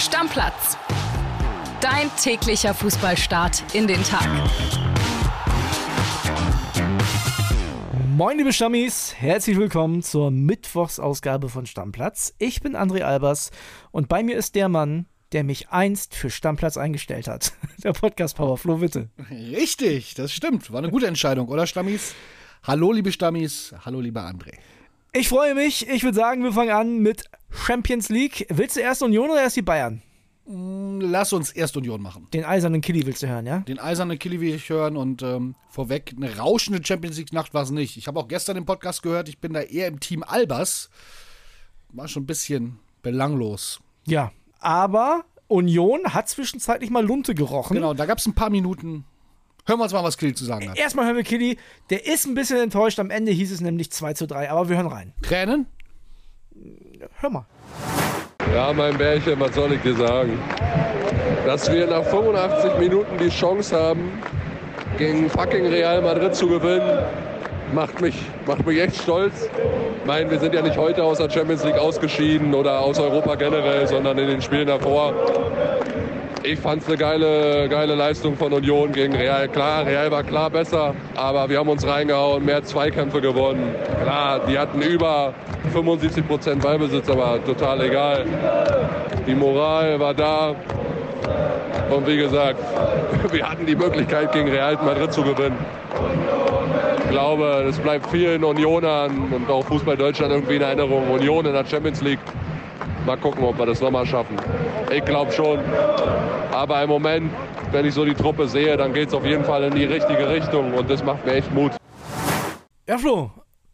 Stammplatz. Dein täglicher Fußballstart in den Tag. Moin, liebe Stammis, herzlich willkommen zur Mittwochsausgabe von Stammplatz. Ich bin André Albers und bei mir ist der Mann, der mich einst für Stammplatz eingestellt hat. Der Podcast Power Flo Witte. Richtig, das stimmt. War eine gute Entscheidung, oder Stammis? Hallo, liebe Stammis. Hallo, lieber André. Ich freue mich. Ich würde sagen, wir fangen an mit Champions League. Willst du erst Union oder erst die Bayern? Mm, lass uns erst Union machen. Den eisernen Killy willst du hören, ja? Den eisernen Killy will ich hören und ähm, vorweg, eine rauschende Champions League-Nacht war es nicht. Ich habe auch gestern im Podcast gehört, ich bin da eher im Team Albers. War schon ein bisschen belanglos. Ja, aber Union hat zwischenzeitlich mal Lunte gerochen. Genau, da gab es ein paar Minuten. Hören wir uns mal, was Killy zu sagen hat. Erstmal hören wir Killy. Der ist ein bisschen enttäuscht. Am Ende hieß es nämlich 2 zu 3. Aber wir hören rein. Tränen? Hör mal. Ja, mein Bärchen, was soll ich dir sagen? Dass wir nach 85 Minuten die Chance haben, gegen fucking Real Madrid zu gewinnen, macht mich, macht mich echt stolz. Ich meine, wir sind ja nicht heute aus der Champions League ausgeschieden oder aus Europa generell, sondern in den Spielen davor. Ich fand es eine geile, geile Leistung von Union gegen Real. Klar, Real war klar besser, aber wir haben uns reingehauen, mehr Zweikämpfe gewonnen. Klar, die hatten über 75 Prozent Ballbesitz, aber total egal. Die Moral war da. Und wie gesagt, wir hatten die Möglichkeit, gegen Real Madrid zu gewinnen. Ich glaube, es bleibt vielen Unionern und auch Fußball Deutschland irgendwie in Erinnerung. Union in der Champions League. Mal gucken, ob wir das nochmal schaffen. Ich glaube schon. Aber im Moment, wenn ich so die Truppe sehe, dann geht es auf jeden Fall in die richtige Richtung und das macht mir echt Mut. Ja, Flo,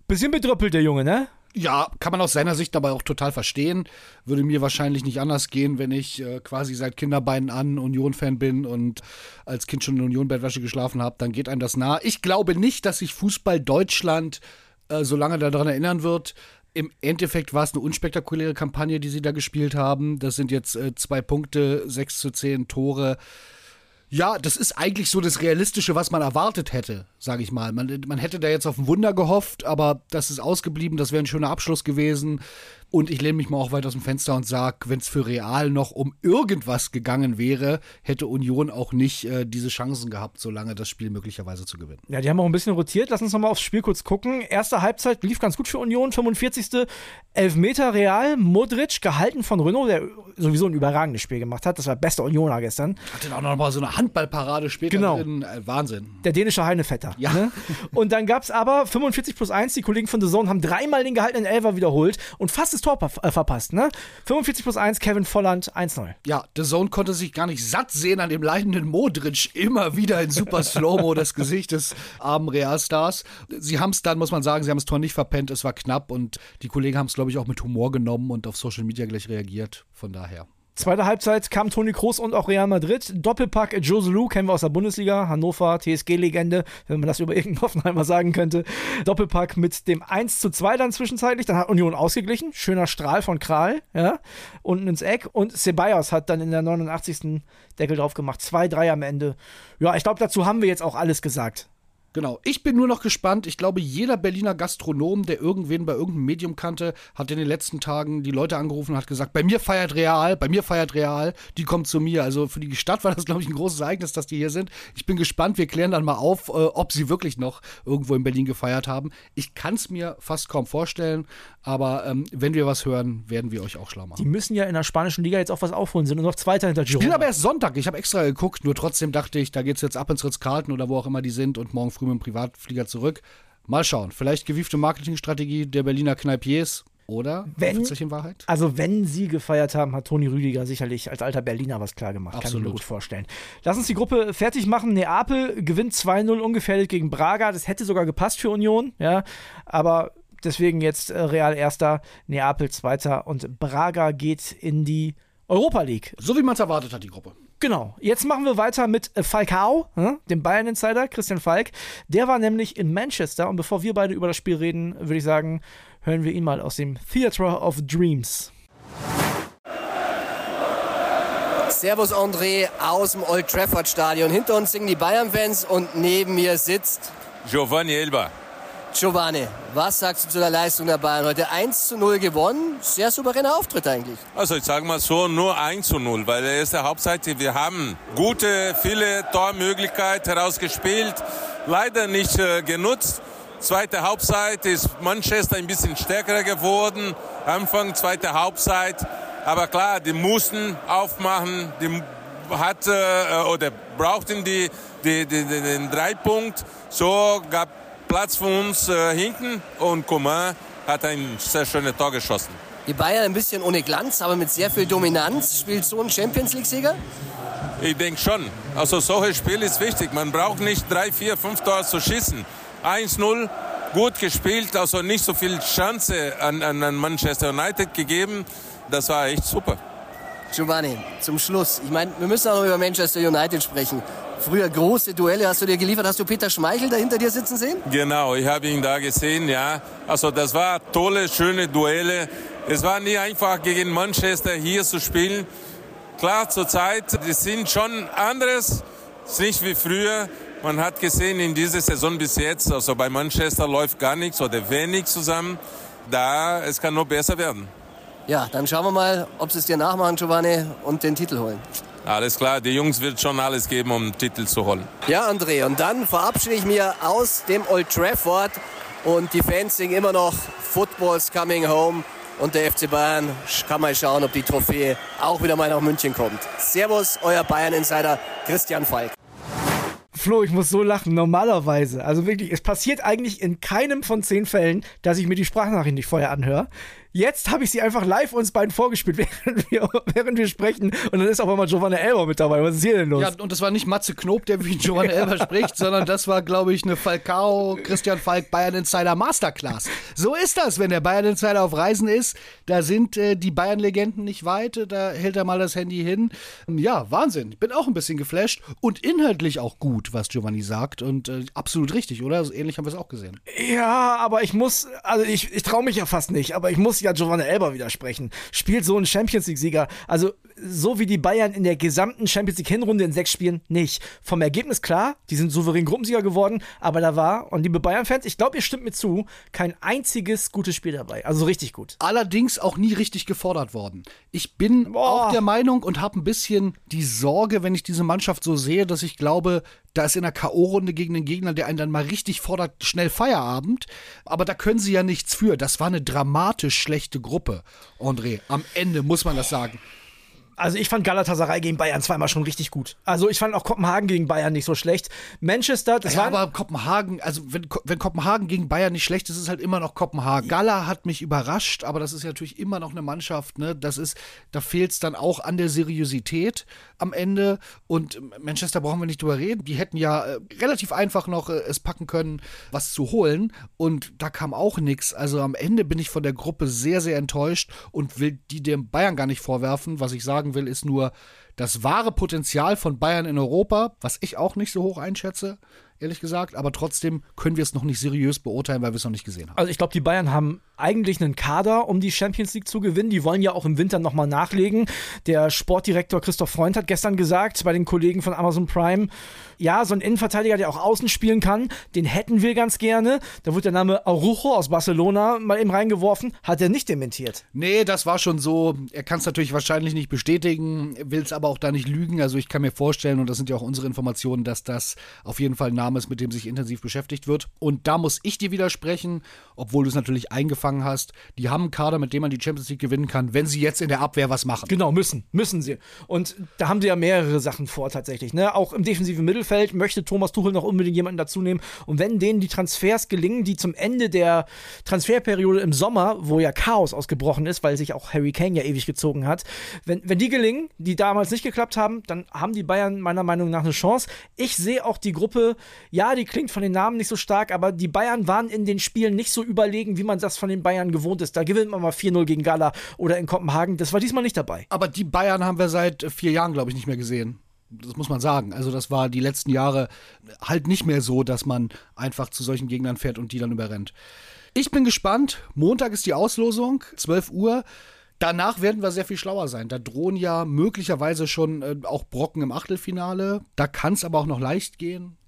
bisschen bedröppelt der Junge, ne? Ja, kann man aus seiner Sicht dabei auch total verstehen. Würde mir wahrscheinlich nicht anders gehen, wenn ich äh, quasi seit Kinderbeinen an Union-Fan bin und als Kind schon in Union-Bettwäsche geschlafen habe. Dann geht einem das nah. Ich glaube nicht, dass sich Fußball Deutschland äh, so lange daran erinnern wird. Im Endeffekt war es eine unspektakuläre Kampagne, die sie da gespielt haben. Das sind jetzt äh, zwei Punkte, sechs zu zehn Tore. Ja, das ist eigentlich so das Realistische, was man erwartet hätte, sage ich mal. Man, man hätte da jetzt auf ein Wunder gehofft, aber das ist ausgeblieben. Das wäre ein schöner Abschluss gewesen. Und ich lehne mich mal auch weit aus dem Fenster und sage, wenn es für Real noch um irgendwas gegangen wäre, hätte Union auch nicht äh, diese Chancen gehabt, solange das Spiel möglicherweise zu gewinnen. Ja, die haben auch ein bisschen rotiert. Lass uns nochmal aufs Spiel kurz gucken. Erste Halbzeit lief ganz gut für Union. 45. Elfmeter Real. Modric, gehalten von Renault, der sowieso ein überragendes Spiel gemacht hat. Das war bester Unioner gestern. Hatte auch noch mal so eine Handballparade später Genau. drin. Äh, Wahnsinn. Der dänische Heinevetter. Ja. Ne? Und dann gab es aber 45 plus 1. Die Kollegen von The Zone haben dreimal den gehaltenen Elfer wiederholt und fast das Tor äh, verpasst. Ne? 45 plus 1, Kevin Volland 1-0. Ja, The Zone konnte sich gar nicht satt sehen an dem leidenden Modric. Immer wieder in super Slow-Mo das Gesicht des armen Realstars. Sie haben es dann, muss man sagen, sie haben das Tor nicht verpennt. Es war knapp und die Kollegen haben es, glaube ich, auch mit Humor genommen und auf Social Media gleich reagiert. Von daher. Zweite Halbzeit kam Toni Kroos und auch Real Madrid. Doppelpack Jose Lu kennen wir aus der Bundesliga. Hannover, TSG-Legende, wenn man das über irgendeinen Hoffenheimer sagen könnte. Doppelpack mit dem 1 zu 2 dann zwischenzeitlich. Dann hat Union ausgeglichen. Schöner Strahl von Kral, ja. Unten ins Eck. Und Ceballos hat dann in der 89. Deckel drauf gemacht. 2-3 am Ende. Ja, ich glaube, dazu haben wir jetzt auch alles gesagt. Genau. Ich bin nur noch gespannt. Ich glaube, jeder Berliner Gastronom, der irgendwen bei irgendeinem Medium kannte, hat in den letzten Tagen die Leute angerufen und hat gesagt, bei mir feiert Real, bei mir feiert Real, die kommt zu mir. Also für die Stadt war das, glaube ich, ein großes Ereignis, dass die hier sind. Ich bin gespannt. Wir klären dann mal auf, äh, ob sie wirklich noch irgendwo in Berlin gefeiert haben. Ich kann es mir fast kaum vorstellen, aber ähm, wenn wir was hören, werden wir euch auch schlau machen. Die müssen ja in der spanischen Liga jetzt auch was aufholen, sind nur noch Zweiter hinter Spielen Girona. aber erst Sonntag. Ich habe extra geguckt, nur trotzdem dachte ich, da geht's jetzt ab ins Ritz-Carlton oder wo auch immer die sind und morgen früh mit dem Privatflieger zurück. Mal schauen. Vielleicht gewiefte Marketingstrategie der Berliner Kneipiers oder Wenn- sich in Wahrheit? Also, wenn sie gefeiert haben, hat Toni Rüdiger sicherlich als alter Berliner was klar gemacht. Kann ich mir Absolut. gut vorstellen. Lass uns die Gruppe fertig machen. Neapel gewinnt 2-0 ungefährdet gegen Braga. Das hätte sogar gepasst für Union, ja. Aber deswegen jetzt äh, Real Erster, Neapel Zweiter und Braga geht in die Europa League. So wie man es erwartet hat, die Gruppe. Genau. Jetzt machen wir weiter mit äh, Falcao, hm, dem Bayern-Insider, Christian Falk. Der war nämlich in Manchester und bevor wir beide über das Spiel reden, würde ich sagen, hören wir ihn mal aus dem Theatre of Dreams. Servus André aus dem Old Trafford Stadion. Hinter uns singen die Bayern-Fans und neben mir sitzt Giovanni Elba. Giovanni, was sagst du zu der Leistung der Bayern heute? 1 zu 0 gewonnen, sehr souveräner Auftritt eigentlich. Also ich sage mal so, nur 1 zu 0, weil der erste Halbzeit, wir haben gute, viele Tormöglichkeiten herausgespielt, leider nicht äh, genutzt. Zweite Halbzeit ist Manchester ein bisschen stärker geworden, Anfang zweite Halbzeit. Aber klar, die mussten aufmachen, die hatte äh, oder brauchten die, die, die, den Dreipunkt. So gab Platz für uns äh, hinten und Coman hat ein sehr schönes Tor geschossen. Die Bayern ein bisschen ohne Glanz, aber mit sehr viel Dominanz. Spielt so ein Champions League-Sieger? Ich denke schon. Also solches Spiel ist wichtig. Man braucht nicht drei, vier, fünf Tore zu schießen. 1-0, gut gespielt, also nicht so viel Chance an, an Manchester United gegeben. Das war echt super. Giovanni, zum Schluss. Ich meine, wir müssen auch noch über Manchester United sprechen. Früher große Duelle hast du dir geliefert. Hast du Peter Schmeichel da hinter dir sitzen sehen? Genau, ich habe ihn da gesehen, ja. Also das war tolle, schöne Duelle. Es war nie einfach gegen Manchester hier zu spielen. Klar, zurzeit, die sind schon anderes, ist nicht wie früher. Man hat gesehen in dieser Saison bis jetzt, also bei Manchester läuft gar nichts oder wenig zusammen. Da, es kann nur besser werden. Ja, dann schauen wir mal, ob sie es dir nachmachen, Giovanni, und den Titel holen. Alles klar, die Jungs wird schon alles geben, um den Titel zu holen. Ja, André, und dann verabschiede ich mich aus dem Old Trafford und die Fans singen immer noch Football's coming home und der FC Bayern kann mal schauen, ob die Trophäe auch wieder mal nach München kommt. Servus, euer Bayern-Insider Christian Falk. Flo, ich muss so lachen. Normalerweise, also wirklich, es passiert eigentlich in keinem von zehn Fällen, dass ich mir die Sprachnachricht nicht vorher anhöre. Jetzt habe ich sie einfach live uns beiden vorgespielt, während wir, während wir sprechen. Und dann ist auf einmal Giovanna Elber mit dabei. Was ist hier denn los? Ja, und das war nicht Matze Knob, der wie Giovanna Elber spricht, sondern das war, glaube ich, eine Falcao, Christian Falk, Bayern Insider Masterclass. So ist das, wenn der Bayern Insider auf Reisen ist. Da sind äh, die Bayern-Legenden nicht weit. Da hält er mal das Handy hin. Ja, Wahnsinn. Ich bin auch ein bisschen geflasht und inhaltlich auch gut, was Giovanni sagt. Und äh, absolut richtig, oder? So ähnlich haben wir es auch gesehen. Ja, aber ich muss, also ich, ich traue mich ja fast nicht, aber ich muss ja Giovanni Elber widersprechen. Spielt so ein Champions League-Sieger, also so wie die Bayern in der gesamten Champions League-Hinrunde in sechs Spielen nicht. Vom Ergebnis klar, die sind souverän Gruppensieger geworden, aber da war, und liebe Bayern-Fans, ich glaube, ihr stimmt mir zu, kein einziges gutes Spiel dabei. Also richtig gut. Allerdings auch nie richtig gefordert worden. Ich bin Boah. auch der Meinung und habe ein bisschen die Sorge, wenn ich diese Mannschaft so sehe, dass ich glaube, da ist in der K.O.-Runde gegen den Gegner, der einen dann mal richtig fordert, schnell Feierabend. Aber da können sie ja nichts für. Das war eine dramatisch schlechte Gruppe, André. Am Ende muss man das sagen. Also ich fand Galatasaray gegen Bayern zweimal schon richtig gut. Also ich fand auch Kopenhagen gegen Bayern nicht so schlecht. Manchester, das ja, war aber Kopenhagen, also wenn, wenn Kopenhagen gegen Bayern nicht schlecht ist, ist es halt immer noch Kopenhagen. Gala hat mich überrascht, aber das ist ja natürlich immer noch eine Mannschaft, ne? Das ist, da fehlt es dann auch an der Seriosität am Ende. Und Manchester brauchen wir nicht drüber reden. Die hätten ja äh, relativ einfach noch äh, es packen können, was zu holen. Und da kam auch nichts. Also am Ende bin ich von der Gruppe sehr, sehr enttäuscht und will die dem Bayern gar nicht vorwerfen. Was ich sagen will, ist nur, das wahre Potenzial von Bayern in Europa, was ich auch nicht so hoch einschätze, ehrlich gesagt, aber trotzdem können wir es noch nicht seriös beurteilen, weil wir es noch nicht gesehen haben. Also ich glaube, die Bayern haben eigentlich einen Kader, um die Champions League zu gewinnen. Die wollen ja auch im Winter nochmal nachlegen. Der Sportdirektor Christoph Freund hat gestern gesagt bei den Kollegen von Amazon Prime, ja, so ein Innenverteidiger, der auch außen spielen kann, den hätten wir ganz gerne. Da wurde der Name Arujo aus Barcelona mal eben reingeworfen, hat er nicht dementiert. Nee, das war schon so. Er kann es natürlich wahrscheinlich nicht bestätigen, will es aber auch da nicht lügen. Also ich kann mir vorstellen, und das sind ja auch unsere Informationen, dass das auf jeden Fall ein Name ist, mit dem sich intensiv beschäftigt wird. Und da muss ich dir widersprechen, obwohl du es natürlich eingefangen hast. Die haben einen Kader, mit dem man die Champions League gewinnen kann, wenn sie jetzt in der Abwehr was machen. Genau, müssen, müssen sie. Und da haben sie ja mehrere Sachen vor tatsächlich. Ne? Auch im defensiven Mittelfeld möchte Thomas Tuchel noch unbedingt jemanden dazu nehmen. Und wenn denen die Transfers gelingen, die zum Ende der Transferperiode im Sommer, wo ja Chaos ausgebrochen ist, weil sich auch Harry Kane ja ewig gezogen hat, wenn, wenn die gelingen, die damals nicht geklappt haben, dann haben die Bayern meiner Meinung nach eine Chance. Ich sehe auch die Gruppe, ja, die klingt von den Namen nicht so stark, aber die Bayern waren in den Spielen nicht so überlegen, wie man das von den Bayern gewohnt ist. Da gewinnt man mal 4-0 gegen Gala oder in Kopenhagen. Das war diesmal nicht dabei. Aber die Bayern haben wir seit vier Jahren, glaube ich, nicht mehr gesehen. Das muss man sagen. Also das war die letzten Jahre halt nicht mehr so, dass man einfach zu solchen Gegnern fährt und die dann überrennt. Ich bin gespannt. Montag ist die Auslosung, 12 Uhr. Danach werden wir sehr viel schlauer sein. Da drohen ja möglicherweise schon äh, auch Brocken im Achtelfinale. Da kann es aber auch noch leicht gehen.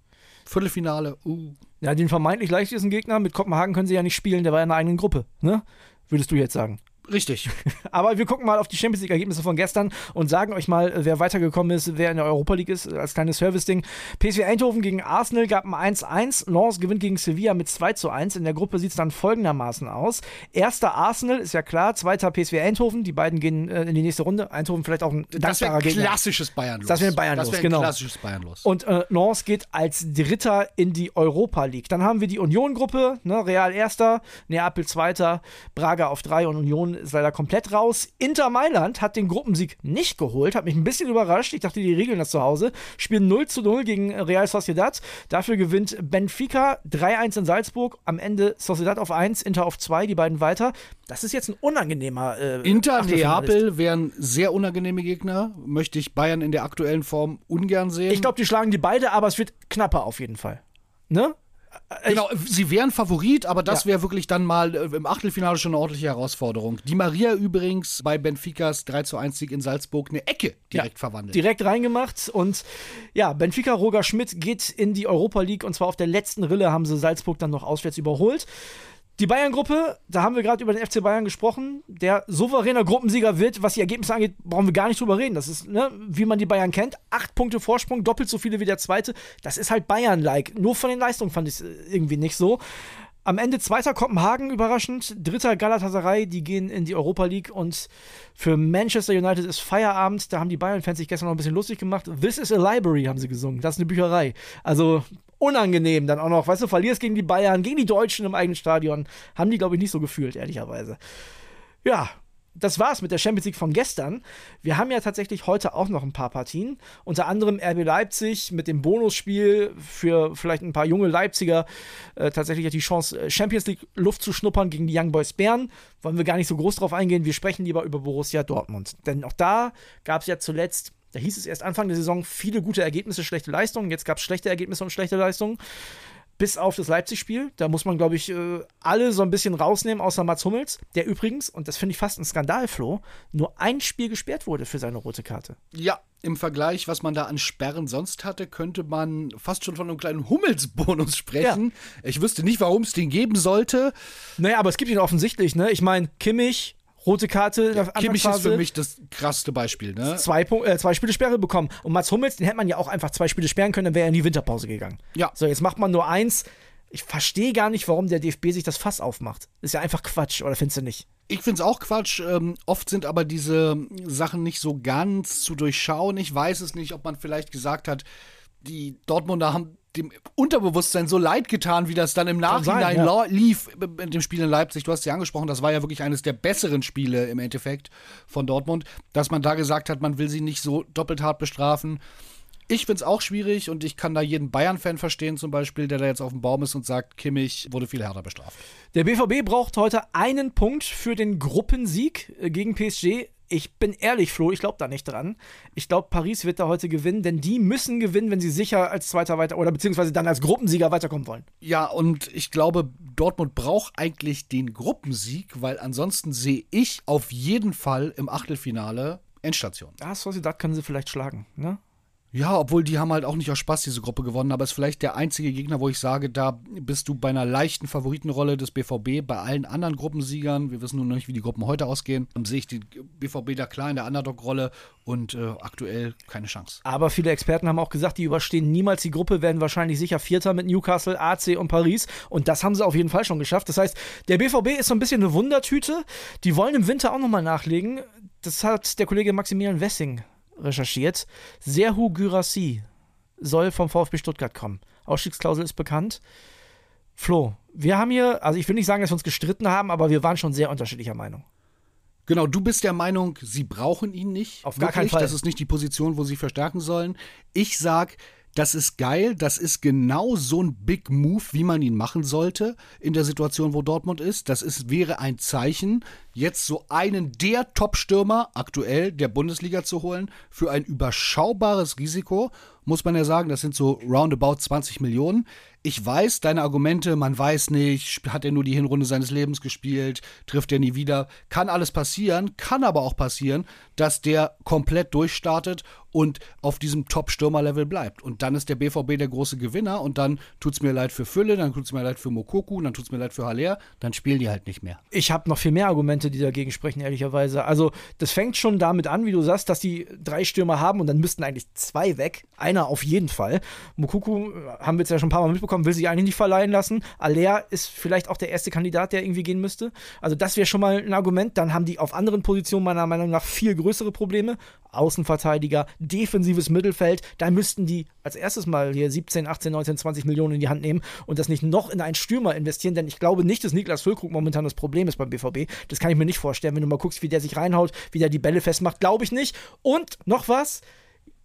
Viertelfinale, uh. Ja, den vermeintlich leichtesten Gegner mit Kopenhagen können sie ja nicht spielen, der war ja in einer eigenen Gruppe, ne? Würdest du jetzt sagen? Richtig. Aber wir gucken mal auf die Champions League-Ergebnisse von gestern und sagen euch mal, wer weitergekommen ist, wer in der Europa League ist, als kleines Service-Ding. PSV Eindhoven gegen Arsenal gab ein 1-1. Lens gewinnt gegen Sevilla mit 2-1. In der Gruppe sieht es dann folgendermaßen aus. Erster Arsenal, ist ja klar. Zweiter PSV Eindhoven. Die beiden gehen äh, in die nächste Runde. Eindhoven vielleicht auch ein Das wäre dankbarer Gegner. klassisches Bayern los. Das wäre Bayern das los, ein genau. klassisches Bayern los. Und äh, Lens geht als Dritter in die Europa League. Dann haben wir die Union-Gruppe, ne, Real Erster, Neapel Zweiter, Braga auf drei und Union ist leider komplett raus. Inter Mailand hat den Gruppensieg nicht geholt, hat mich ein bisschen überrascht. Ich dachte, die regeln das zu Hause. Spielen 0 zu 0 gegen Real Sociedad. Dafür gewinnt Benfica 3-1 in Salzburg. Am Ende Sociedad auf 1, Inter auf 2, die beiden weiter. Das ist jetzt ein unangenehmer äh, Inter. Neapel wären sehr unangenehme Gegner. Möchte ich Bayern in der aktuellen Form ungern sehen. Ich glaube, die schlagen die beide, aber es wird knapper auf jeden Fall. Ne? Genau, sie wären Favorit, aber das Ja. wäre wirklich dann mal äh, im Achtelfinale schon eine ordentliche Herausforderung. Die Maria übrigens bei Benficas 3 zu 1 Sieg in Salzburg eine Ecke direkt verwandelt. Direkt reingemacht und ja, Benfica Roger Schmidt geht in die Europa League und zwar auf der letzten Rille haben sie Salzburg dann noch auswärts überholt. Die Bayern-Gruppe, da haben wir gerade über den FC Bayern gesprochen, der souveräner Gruppensieger wird. Was die Ergebnisse angeht, brauchen wir gar nicht drüber reden. Das ist, ne, wie man die Bayern kennt. Acht Punkte Vorsprung, doppelt so viele wie der zweite. Das ist halt Bayern-like. Nur von den Leistungen fand ich es irgendwie nicht so. Am Ende zweiter Kopenhagen, überraschend. Dritter Galatasaray, die gehen in die Europa League. Und für Manchester United ist Feierabend. Da haben die Bayern-Fans sich gestern noch ein bisschen lustig gemacht. This is a library, haben sie gesungen. Das ist eine Bücherei. Also unangenehm dann auch noch. Weißt du, verlierst gegen die Bayern, gegen die Deutschen im eigenen Stadion. Haben die, glaube ich, nicht so gefühlt, ehrlicherweise. Ja, das war's mit der Champions League von gestern. Wir haben ja tatsächlich heute auch noch ein paar Partien. Unter anderem RB Leipzig mit dem Bonusspiel für vielleicht ein paar junge Leipziger äh, tatsächlich die Chance, äh, Champions League Luft zu schnuppern gegen die Young Boys Bern. Wollen wir gar nicht so groß drauf eingehen. Wir sprechen lieber über Borussia Dortmund. Denn auch da gab es ja zuletzt, da hieß es erst Anfang der Saison, viele gute Ergebnisse, schlechte Leistungen. Jetzt gab es schlechte Ergebnisse und schlechte Leistungen. Bis auf das Leipzig-Spiel. Da muss man, glaube ich, äh, alle so ein bisschen rausnehmen, außer Mats Hummels, der übrigens, und das finde ich fast ein Skandal, Flo, nur ein Spiel gesperrt wurde für seine rote Karte. Ja, im Vergleich, was man da an Sperren sonst hatte, könnte man fast schon von einem kleinen Hummelsbonus sprechen. Ich wüsste nicht, warum es den geben sollte. Naja, aber es gibt ihn offensichtlich, ne? Ich meine, Kimmich, rote Karte der Kimmich ist für mich das krasseste Beispiel. Ne? zwei, äh, zwei Spiele Sperre bekommen. Und Mats Hummels, den hätte man ja auch einfach zwei Spiele sperren können, dann wäre er in die Winterpause gegangen. Ja. So, jetzt macht man nur eins. Ich verstehe gar nicht, warum der DFB sich das Fass aufmacht. Ist ja einfach Quatsch, oder findest du nicht? Ich finde es auch Quatsch. Ähm, oft sind aber diese Sachen nicht so ganz zu durchschauen. Ich weiß es nicht, ob man vielleicht gesagt hat, die Dortmunder haben dem Unterbewusstsein so leid getan, wie das dann im Kann sein, Nachhinein ja. lief mit dem Spiel in Leipzig. Du hast ja angesprochen, das war ja wirklich eines der besseren Spiele im Endeffekt von Dortmund, dass man da gesagt hat, man will sie nicht so doppelt hart bestrafen. Ich finde es auch schwierig und ich kann da jeden Bayern-Fan verstehen, zum Beispiel, der da jetzt auf dem Baum ist und sagt, Kimmich wurde viel härter bestraft. Der BVB braucht heute einen Punkt für den Gruppensieg äh, gegen PSG. Ich bin ehrlich, Flo, ich glaube da nicht dran. Ich glaube, Paris wird da heute gewinnen, denn die müssen gewinnen, wenn sie sicher als Zweiter weiter oder beziehungsweise dann als Gruppensieger weiterkommen wollen. Ja, und ich glaube, Dortmund braucht eigentlich den Gruppensieg, weil ansonsten sehe ich auf jeden Fall im Achtelfinale Endstation. Ja, Sociedad können sie vielleicht schlagen, ne? Ja, obwohl die haben halt auch nicht aus Spaß diese Gruppe gewonnen, aber ist vielleicht der einzige Gegner, wo ich sage, da bist du bei einer leichten Favoritenrolle des BVB. Bei allen anderen Gruppensiegern, wir wissen nur noch nicht, wie die Gruppen heute ausgehen, sehe ich die BVB da klar in der Underdog-Rolle und äh, aktuell keine Chance. Aber viele Experten haben auch gesagt, die überstehen niemals die Gruppe, werden wahrscheinlich sicher Vierter mit Newcastle, AC und Paris. Und das haben sie auf jeden Fall schon geschafft. Das heißt, der BVB ist so ein bisschen eine Wundertüte. Die wollen im Winter auch nochmal nachlegen. Das hat der Kollege Maximilian Wessing recherchiert. Serhu Gyrassi soll vom VfB Stuttgart kommen. Ausstiegsklausel ist bekannt. Flo, wir haben hier, also ich will nicht sagen, dass wir uns gestritten haben, aber wir waren schon sehr unterschiedlicher Meinung. Genau, du bist der Meinung, sie brauchen ihn nicht. Auf gar keinen Fall. Das ist nicht die Position, wo sie verstärken sollen. Ich sag, das ist geil, das ist genau so ein Big Move, wie man ihn machen sollte in der Situation, wo Dortmund ist. Das ist, wäre ein Zeichen. Jetzt so einen der Top-Stürmer aktuell der Bundesliga zu holen für ein überschaubares Risiko muss man ja sagen, das sind so roundabout 20 Millionen. Ich weiß, deine Argumente, man weiß nicht, hat er nur die Hinrunde seines Lebens gespielt, trifft er nie wieder, kann alles passieren, kann aber auch passieren, dass der komplett durchstartet und auf diesem Top-Stürmer-Level bleibt. Und dann ist der BVB der große Gewinner und dann tut es mir leid für Fülle, dann tut es mir leid für Mokoku, dann tut es mir leid für Haller, dann spielen die halt nicht mehr. Ich habe noch viel mehr Argumente, die dagegen sprechen, ehrlicherweise. Also, das fängt schon damit an, wie du sagst, dass die drei Stürmer haben und dann müssten eigentlich zwei weg. Einer auf jeden Fall. Mokuku, äh, haben wir jetzt ja schon ein paar Mal mitbekommen, will sich eigentlich nicht verleihen lassen. Aller ist vielleicht auch der erste Kandidat, der irgendwie gehen müsste. Also, das wäre schon mal ein Argument. Dann haben die auf anderen Positionen meiner Meinung nach viel größere Probleme. Außenverteidiger, defensives Mittelfeld, da müssten die als erstes mal hier 17, 18, 19, 20 Millionen in die Hand nehmen und das nicht noch in einen Stürmer investieren, denn ich glaube nicht, dass Niklas Füllkrug momentan das Problem ist beim BVB. Das kann ich mir nicht vorstellen, wenn du mal guckst, wie der sich reinhaut, wie der die Bälle festmacht, glaube ich nicht. Und noch was,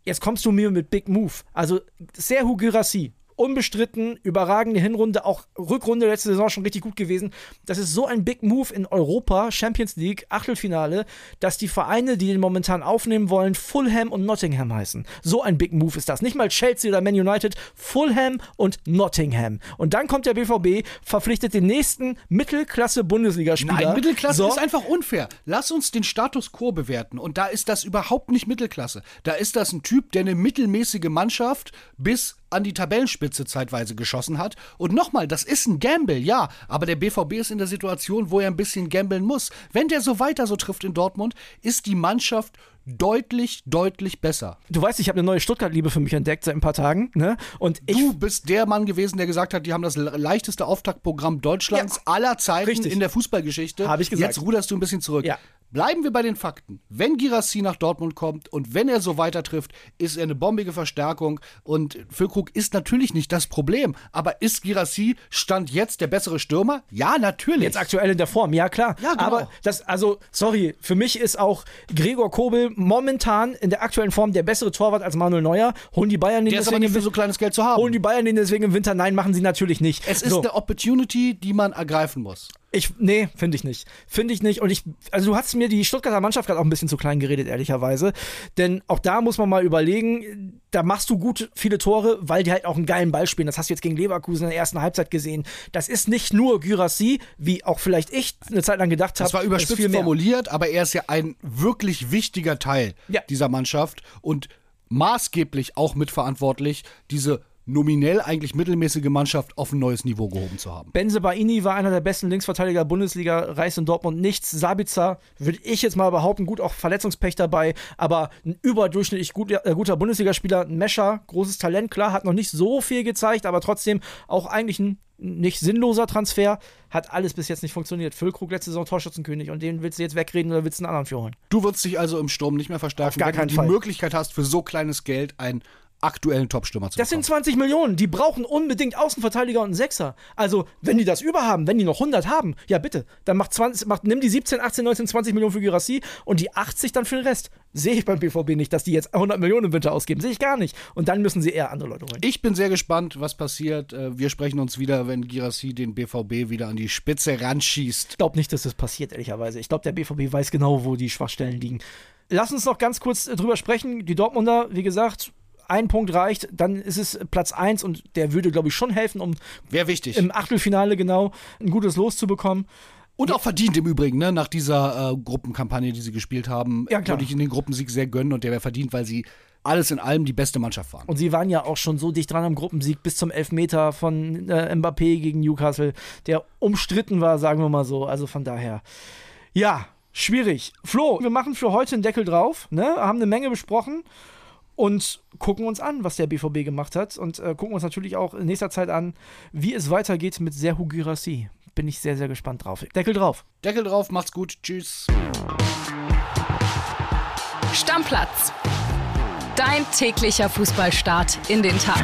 jetzt kommst du mir mit Big Move. Also Serhu Girassi, unbestritten, überragende Hinrunde, auch Rückrunde letzte Saison schon richtig gut gewesen. Das ist so ein Big Move in Europa, Champions League, Achtelfinale, dass die Vereine, die den momentan aufnehmen wollen, Fulham und Nottingham heißen. So ein Big Move ist das. Nicht mal Chelsea oder Man United, Fulham und Nottingham. Und dann kommt der BVB, verpflichtet den nächsten Mittelklasse-Bundesligaspieler. Nein, Mittelklasse so. ist einfach unfair. Lass uns den Status quo bewerten. Und da ist das überhaupt nicht Mittelklasse. Da ist das ein Typ, der eine mittelmäßige Mannschaft bis an die Tabellenspitze zeitweise geschossen hat. Und nochmal, das ist ein Gamble, ja, aber der BVB ist in der Situation, wo er ein bisschen gambeln muss. Wenn der so weiter so trifft in Dortmund, ist die Mannschaft deutlich, deutlich besser. Du weißt, ich habe eine neue Stuttgart-Liebe für mich entdeckt seit ein paar Tagen. Ne? Und ich du bist der Mann gewesen, der gesagt hat, die haben das leichteste Auftaktprogramm Deutschlands ja, aller Zeiten richtig. in der Fußballgeschichte. Habe ich gesagt. Jetzt ruderst du ein bisschen zurück. Ja. Bleiben wir bei den Fakten. Wenn Girassi nach Dortmund kommt und wenn er so weiter trifft, ist er eine bombige Verstärkung und Füllkrug ist natürlich nicht das Problem. Aber ist Girassi Stand jetzt der bessere Stürmer? Ja, natürlich. Jetzt aktuell in der Form, ja klar. Ja, genau. Aber das, also, sorry, für mich ist auch Gregor Kobel momentan in der aktuellen Form der bessere Torwart als Manuel Neuer. Holen die Bayern den der deswegen ist aber nicht für so kleines Geld zu haben. Holen die Bayern den deswegen im Winter? Nein, machen sie natürlich nicht. Es ist so. eine Opportunity, die man ergreifen muss. Ich, nee, finde ich nicht. Finde ich nicht. Und ich, also du hast mir die Stuttgarter Mannschaft gerade auch ein bisschen zu klein geredet, ehrlicherweise. Denn auch da muss man mal überlegen, da machst du gut viele Tore, weil die halt auch einen geilen Ball spielen. Das hast du jetzt gegen Leverkusen in der ersten Halbzeit gesehen. Das ist nicht nur Gyrassi, wie auch vielleicht ich eine Zeit lang gedacht habe. Das war überspitzt formuliert, aber er ist ja ein wirklich wichtiger Teil ja. dieser Mannschaft und maßgeblich auch mitverantwortlich, diese nominell eigentlich mittelmäßige Mannschaft auf ein neues Niveau gehoben zu haben. Benze Baini war einer der besten Linksverteidiger der Bundesliga, reißt in Dortmund nichts. Sabitzer würde ich jetzt mal behaupten, gut, auch Verletzungspech dabei, aber ein überdurchschnittlich gut, äh, guter Bundesligaspieler. Ein Mescher, großes Talent, klar, hat noch nicht so viel gezeigt, aber trotzdem auch eigentlich ein nicht sinnloser Transfer, hat alles bis jetzt nicht funktioniert. Füllkrug letzte Saison Torschützenkönig und den willst du jetzt wegreden oder willst du einen anderen für holen? Du würdest dich also im Sturm nicht mehr verstärken, Auf gar wenn du die Fall. Möglichkeit hast, für so kleines Geld ein aktuellen Topstürmer zu Das bekommen. sind 20 Millionen. Die brauchen unbedingt Außenverteidiger und einen Sechser. Also, wenn die das überhaben, wenn die noch 100 haben, ja bitte, dann macht 20, macht, nimm die 17, 18, 19, 20 Millionen für Girassi und die 80 dann für den Rest. Sehe ich beim BVB nicht, dass die jetzt 100 Millionen im Winter ausgeben. Sehe ich gar nicht. Und dann müssen sie eher andere Leute holen. Ich bin sehr gespannt, was passiert. Äh, wir sprechen uns wieder, wenn Girassi den BVB wieder an die Spitze ranschießt. Ich glaube nicht, dass das passiert, ehrlicherweise. Ich glaube, der BVB weiß genau, wo die Schwachstellen liegen. Lass uns noch ganz kurz drüber sprechen. Die Dortmunder, wie gesagt, ein Punkt reicht, dann ist es Platz 1 und der würde, glaube ich, schon helfen, um Wäre wichtig. im Achtelfinale genau ein gutes Los zu bekommen. Und auch verdient im Übrigen, ne? nach dieser äh, Gruppenkampagne, die sie gespielt haben, ja, würde ich in den Gruppensieg sehr gönnen und der wäre verdient, weil sie alles in allem die beste Mannschaft waren. Und sie waren ja auch schon so dicht dran am Gruppensieg bis zum Elfmeter von äh, Mbappé gegen Newcastle, der umstritten war, sagen wir mal so. Also von daher, ja, schwierig. Flo, wir machen für heute einen Deckel drauf, ne? haben eine Menge besprochen und gucken uns an, was der BVB gemacht hat und äh, gucken uns natürlich auch in nächster Zeit an, wie es weitergeht mit Serhu Girassi. Bin ich sehr, sehr gespannt drauf. Deckel drauf. Deckel drauf, macht's gut. Tschüss. Stammplatz. Dein täglicher Fußballstart in den Tag.